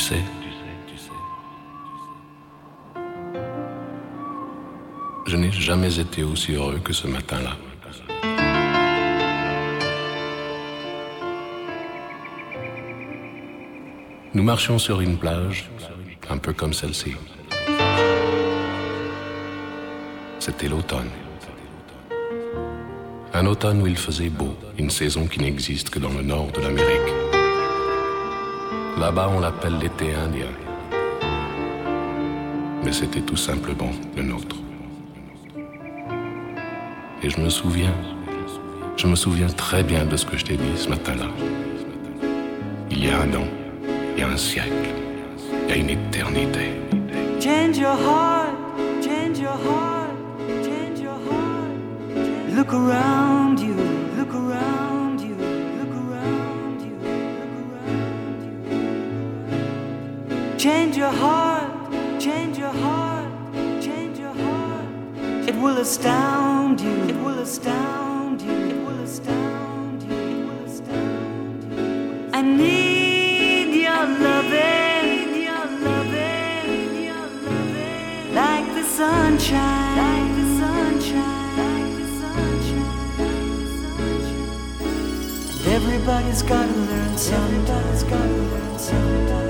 sais, je n'ai jamais été aussi heureux que ce matin-là. Nous marchions sur une plage, un peu comme celle-ci. C'était l'automne. Un automne où il faisait beau, une saison qui n'existe que dans le nord de l'Amérique. Là-bas, on l'appelle l'été indien. Mais c'était tout simplement le nôtre. Et je me souviens, je me souviens très bien de ce que je t'ai dit ce matin-là. Il y a un an, il y a un siècle, il y a une éternité. Change your heart, change your heart, change your heart. Look around you, your heart, change your heart, change your heart. It will astound you, it will astound you, it will astound you, it will astound you. I need your loving, your loving, your loving, like the sunshine, like the sunshine, like the sunshine, like the sunshine. And everybody's gotta learn. Everybody's gotta learn something.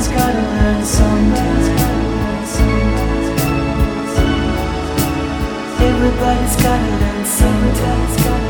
everybody's gotta learn sometimes. Everybody's gotta learn sometimes.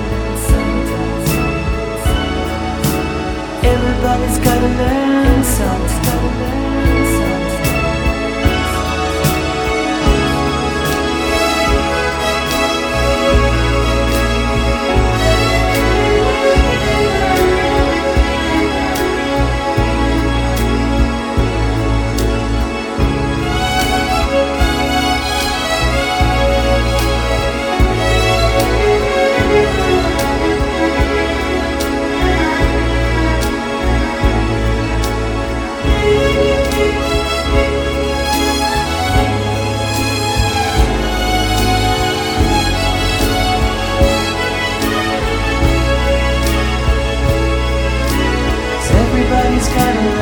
skyline.